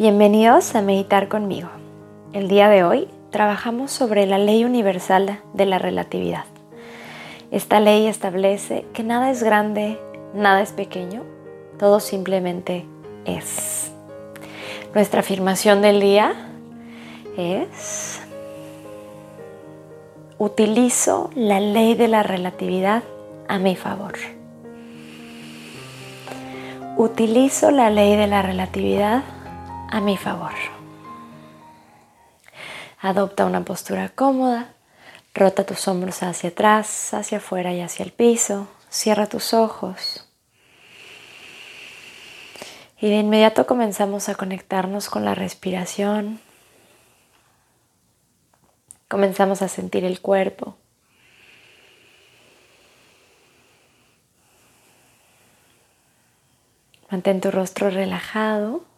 Bienvenidos a Meditar conmigo. El día de hoy trabajamos sobre la ley universal de la relatividad. Esta ley establece que nada es grande, nada es pequeño, todo simplemente es. Nuestra afirmación del día es, utilizo la ley de la relatividad a mi favor. Utilizo la ley de la relatividad a mi favor. Adopta una postura cómoda, rota tus hombros hacia atrás, hacia afuera y hacia el piso, cierra tus ojos. Y de inmediato comenzamos a conectarnos con la respiración. Comenzamos a sentir el cuerpo. Mantén tu rostro relajado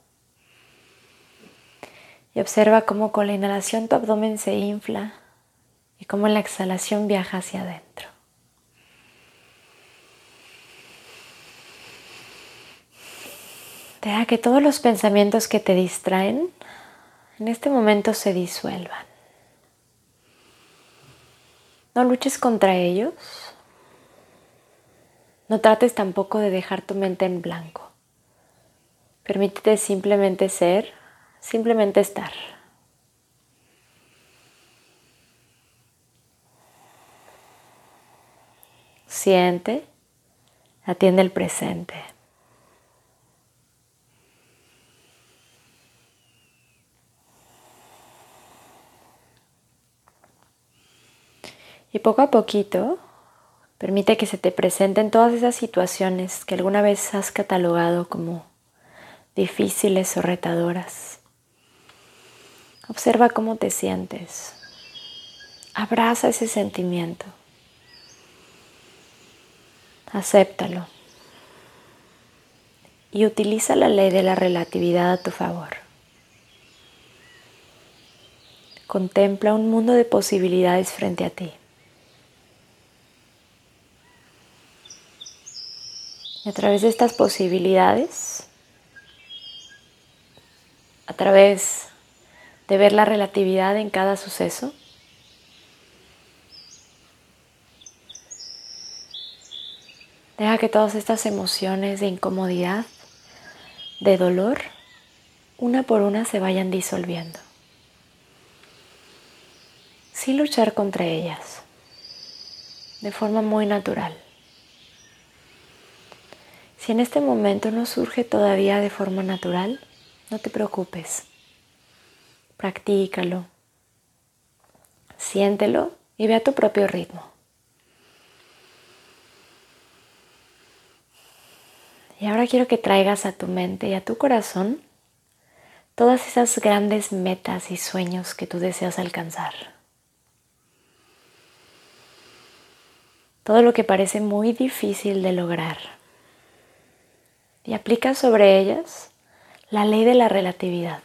y observa cómo con la inhalación tu abdomen se infla y cómo la exhalación viaja hacia adentro. Deja que todos los pensamientos que te distraen en este momento se disuelvan. No luches contra ellos. No trates tampoco de dejar tu mente en blanco. Permítete simplemente ser simplemente estar. Siente, atiende el presente. Y poco a poquito, permite que se te presenten todas esas situaciones que alguna vez has catalogado como difíciles o retadoras. Observa cómo te sientes. Abraza ese sentimiento. Acéptalo. Y utiliza la ley de la relatividad a tu favor. Contempla un mundo de posibilidades frente a ti. Y a través de estas posibilidades, a través de ver la relatividad en cada suceso. Deja que todas estas emociones de incomodidad, de dolor, una por una se vayan disolviendo. Sin luchar contra ellas, de forma muy natural. Si en este momento no surge todavía de forma natural, no te preocupes. Practícalo. Siéntelo y ve a tu propio ritmo. Y ahora quiero que traigas a tu mente y a tu corazón todas esas grandes metas y sueños que tú deseas alcanzar. Todo lo que parece muy difícil de lograr. Y aplica sobre ellas la ley de la relatividad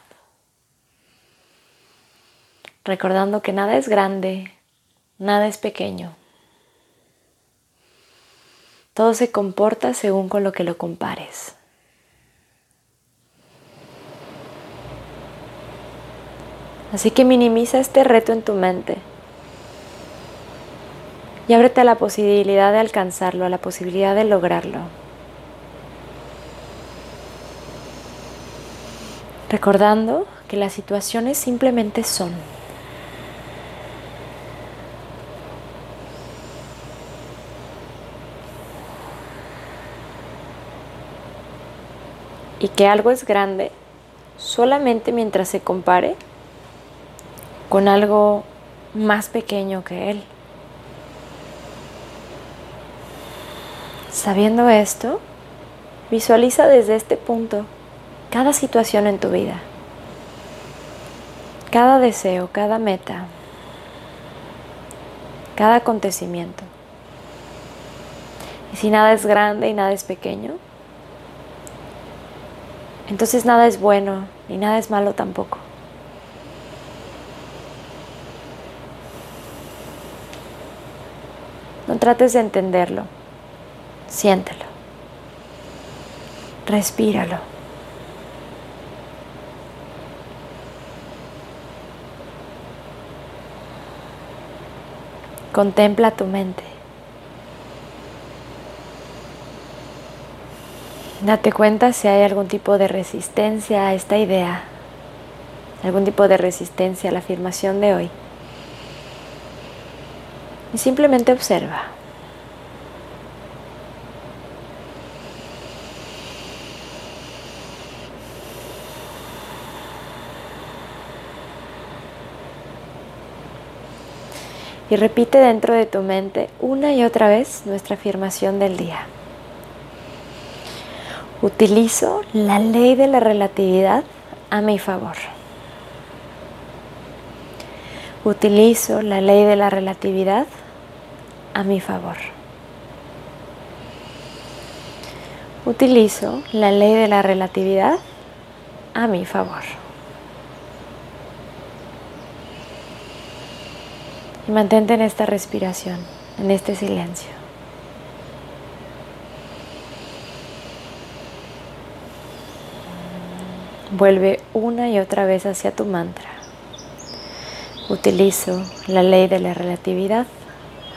recordando que nada es grande, nada es pequeño. Todo se comporta según con lo que lo compares. Así que minimiza este reto en tu mente y ábrete a la posibilidad de alcanzarlo, a la posibilidad de lograrlo. Recordando que las situaciones simplemente son. Y que algo es grande solamente mientras se compare con algo más pequeño que él. Sabiendo esto, visualiza desde este punto cada situación en tu vida, cada deseo, cada meta, cada acontecimiento. Y si nada es grande y nada es pequeño, entonces nada es bueno ni nada es malo tampoco. No trates de entenderlo, siéntelo, respíralo. Contempla tu mente. Date cuenta si hay algún tipo de resistencia a esta idea, algún tipo de resistencia a la afirmación de hoy. Y simplemente observa. Y repite dentro de tu mente una y otra vez nuestra afirmación del día. Utilizo la ley de la relatividad a mi favor. Utilizo la ley de la relatividad a mi favor. Utilizo la ley de la relatividad a mi favor. Y mantente en esta respiración, en este silencio. Vuelve una y otra vez hacia tu mantra. Utilizo la ley de la relatividad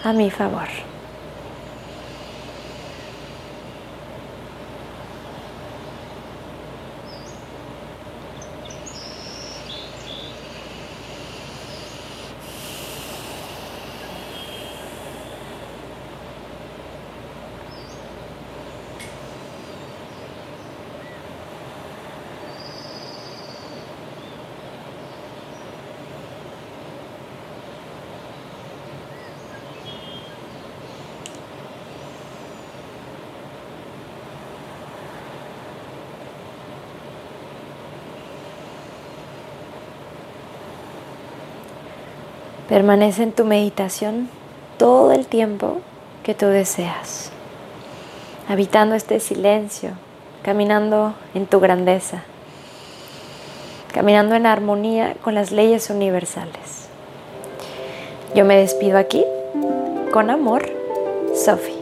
a mi favor. Permanece en tu meditación todo el tiempo que tú deseas, habitando este silencio, caminando en tu grandeza, caminando en armonía con las leyes universales. Yo me despido aquí, con amor, Sophie.